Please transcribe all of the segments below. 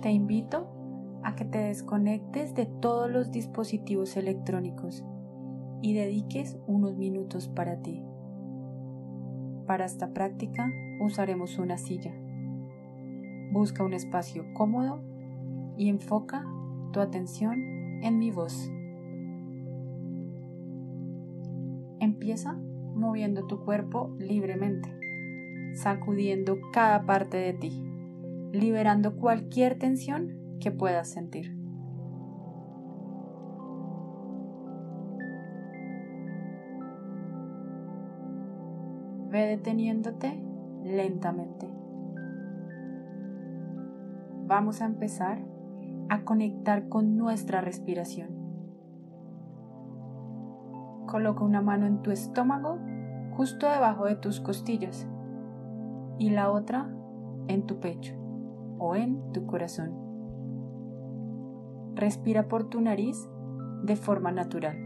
Te invito a que te desconectes de todos los dispositivos electrónicos y dediques unos minutos para ti. Para esta práctica usaremos una silla. Busca un espacio cómodo y enfoca tu atención en mi voz. Empieza moviendo tu cuerpo libremente, sacudiendo cada parte de ti, liberando cualquier tensión que puedas sentir. Ve deteniéndote lentamente. Vamos a empezar a conectar con nuestra respiración. Coloca una mano en tu estómago justo debajo de tus costillas y la otra en tu pecho o en tu corazón. Respira por tu nariz de forma natural.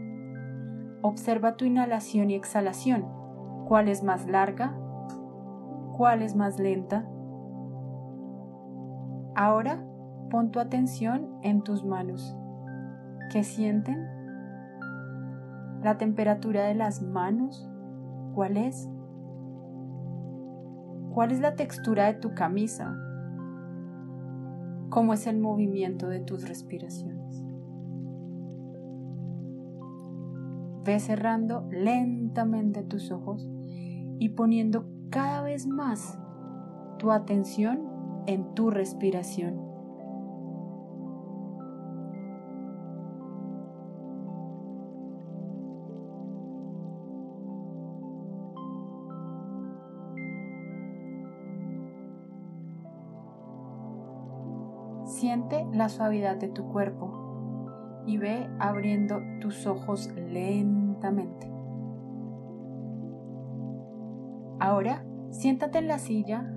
Observa tu inhalación y exhalación. ¿Cuál es más larga? ¿Cuál es más lenta? Ahora pon tu atención en tus manos. ¿Qué sienten? La temperatura de las manos ¿Cuál es? ¿Cuál es la textura de tu camisa? ¿Cómo es el movimiento de tus respiraciones? Ve cerrando lentamente tus ojos y poniendo cada vez más tu atención en tu respiración. Siente la suavidad de tu cuerpo y ve abriendo tus ojos lentamente. Ahora, siéntate en la silla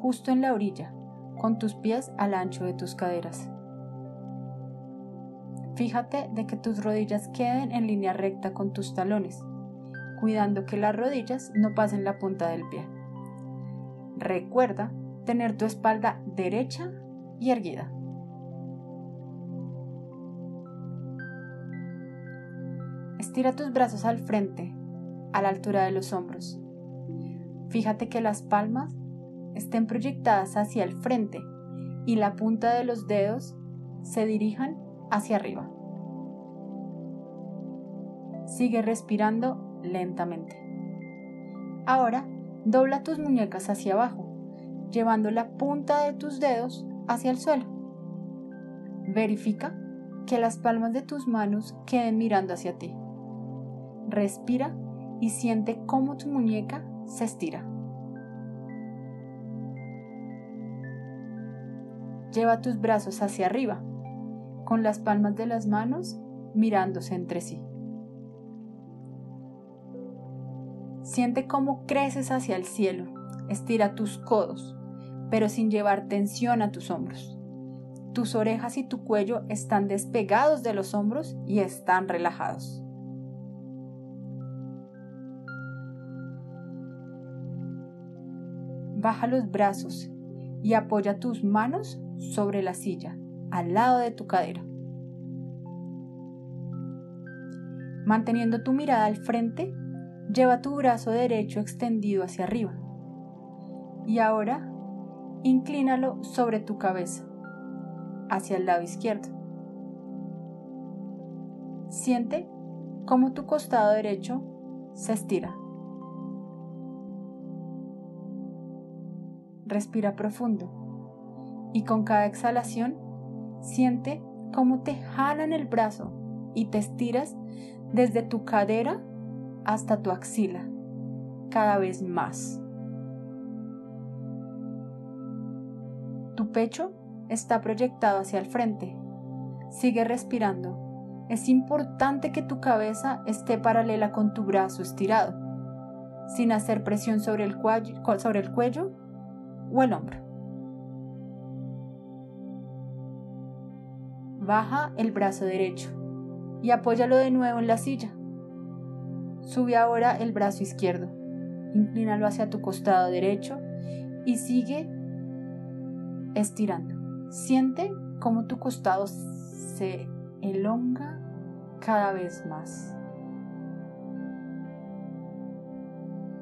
justo en la orilla, con tus pies al ancho de tus caderas. Fíjate de que tus rodillas queden en línea recta con tus talones, cuidando que las rodillas no pasen la punta del pie. Recuerda tener tu espalda derecha y erguida. Estira tus brazos al frente, a la altura de los hombros. Fíjate que las palmas estén proyectadas hacia el frente y la punta de los dedos se dirijan hacia arriba. Sigue respirando lentamente. Ahora Dobla tus muñecas hacia abajo, llevando la punta de tus dedos hacia el suelo. Verifica que las palmas de tus manos queden mirando hacia ti. Respira y siente cómo tu muñeca se estira. Lleva tus brazos hacia arriba, con las palmas de las manos mirándose entre sí. Siente cómo creces hacia el cielo. Estira tus codos, pero sin llevar tensión a tus hombros. Tus orejas y tu cuello están despegados de los hombros y están relajados. Baja los brazos y apoya tus manos sobre la silla, al lado de tu cadera. Manteniendo tu mirada al frente, Lleva tu brazo derecho extendido hacia arriba. Y ahora, inclínalo sobre tu cabeza, hacia el lado izquierdo. Siente cómo tu costado derecho se estira. Respira profundo y con cada exhalación siente cómo te jalan el brazo y te estiras desde tu cadera hasta tu axila, cada vez más. Pecho está proyectado hacia el frente. Sigue respirando. Es importante que tu cabeza esté paralela con tu brazo estirado, sin hacer presión sobre el, cuello, sobre el cuello o el hombro. Baja el brazo derecho y apóyalo de nuevo en la silla. Sube ahora el brazo izquierdo, inclínalo hacia tu costado derecho y sigue estirando. Siente cómo tu costado se elonga cada vez más.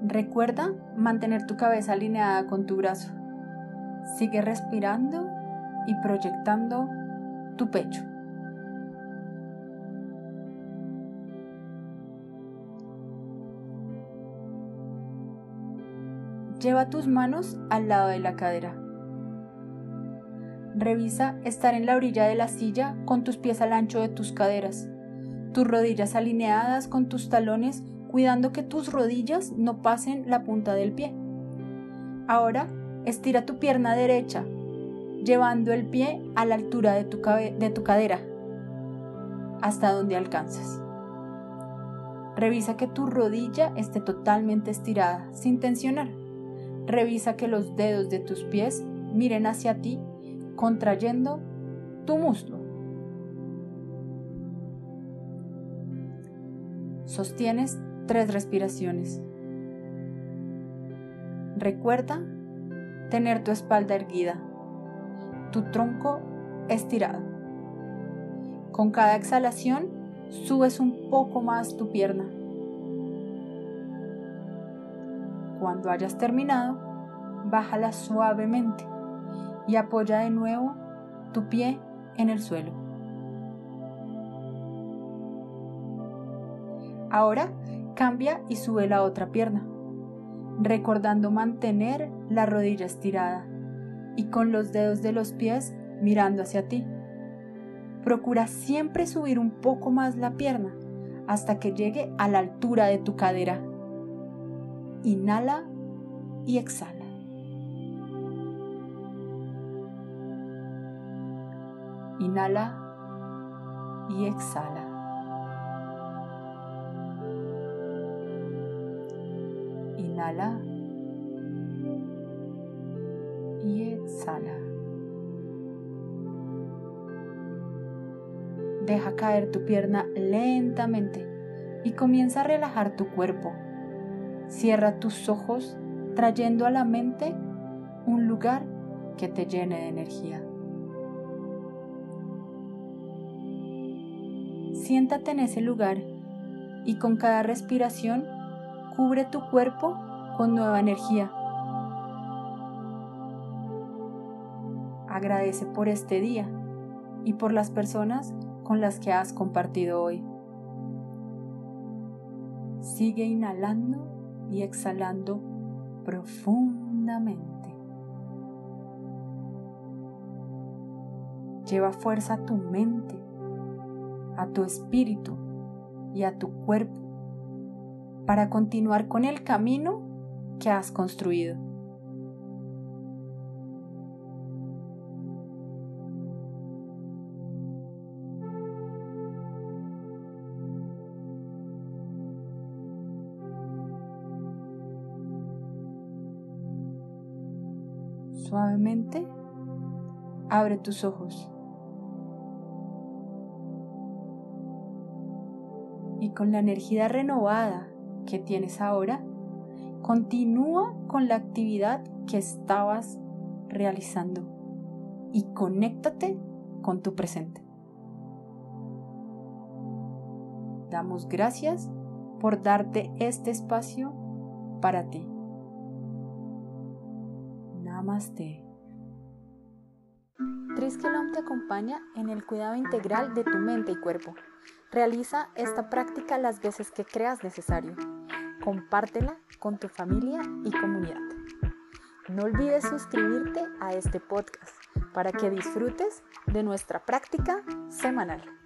Recuerda mantener tu cabeza alineada con tu brazo. Sigue respirando y proyectando tu pecho. Lleva tus manos al lado de la cadera. Revisa estar en la orilla de la silla con tus pies al ancho de tus caderas, tus rodillas alineadas con tus talones, cuidando que tus rodillas no pasen la punta del pie. Ahora estira tu pierna derecha, llevando el pie a la altura de tu, de tu cadera, hasta donde alcances. Revisa que tu rodilla esté totalmente estirada, sin tensionar. Revisa que los dedos de tus pies miren hacia ti, contrayendo tu muslo. Sostienes tres respiraciones. Recuerda tener tu espalda erguida, tu tronco estirado. Con cada exhalación, subes un poco más tu pierna Cuando hayas terminado, bájala suavemente y apoya de nuevo tu pie en el suelo. Ahora cambia y sube la otra pierna, recordando mantener la rodilla estirada y con los dedos de los pies mirando hacia ti. Procura siempre subir un poco más la pierna hasta que llegue a la altura de tu cadera. Inhala y exhala. Inhala y exhala. Inhala y exhala. Deja caer tu pierna lentamente y comienza a relajar tu cuerpo Cierra tus ojos trayendo a la mente un lugar que te llene de energía. Siéntate en ese lugar y con cada respiración cubre tu cuerpo con nueva energía. Agradece por este día y por las personas con las que has compartido hoy. Sigue inhalando y exhalando profundamente. Lleva fuerza a tu mente, a tu espíritu y a tu cuerpo para continuar con el camino que has construido. Suavemente abre tus ojos. Con la energía renovada que tienes ahora, continúa con la actividad que estabas realizando y conéctate con tu presente. Damos gracias por darte este espacio para ti. Namaste. Triskilom te acompaña en el cuidado integral de tu mente y cuerpo. Realiza esta práctica las veces que creas necesario. Compártela con tu familia y comunidad. No olvides suscribirte a este podcast para que disfrutes de nuestra práctica semanal.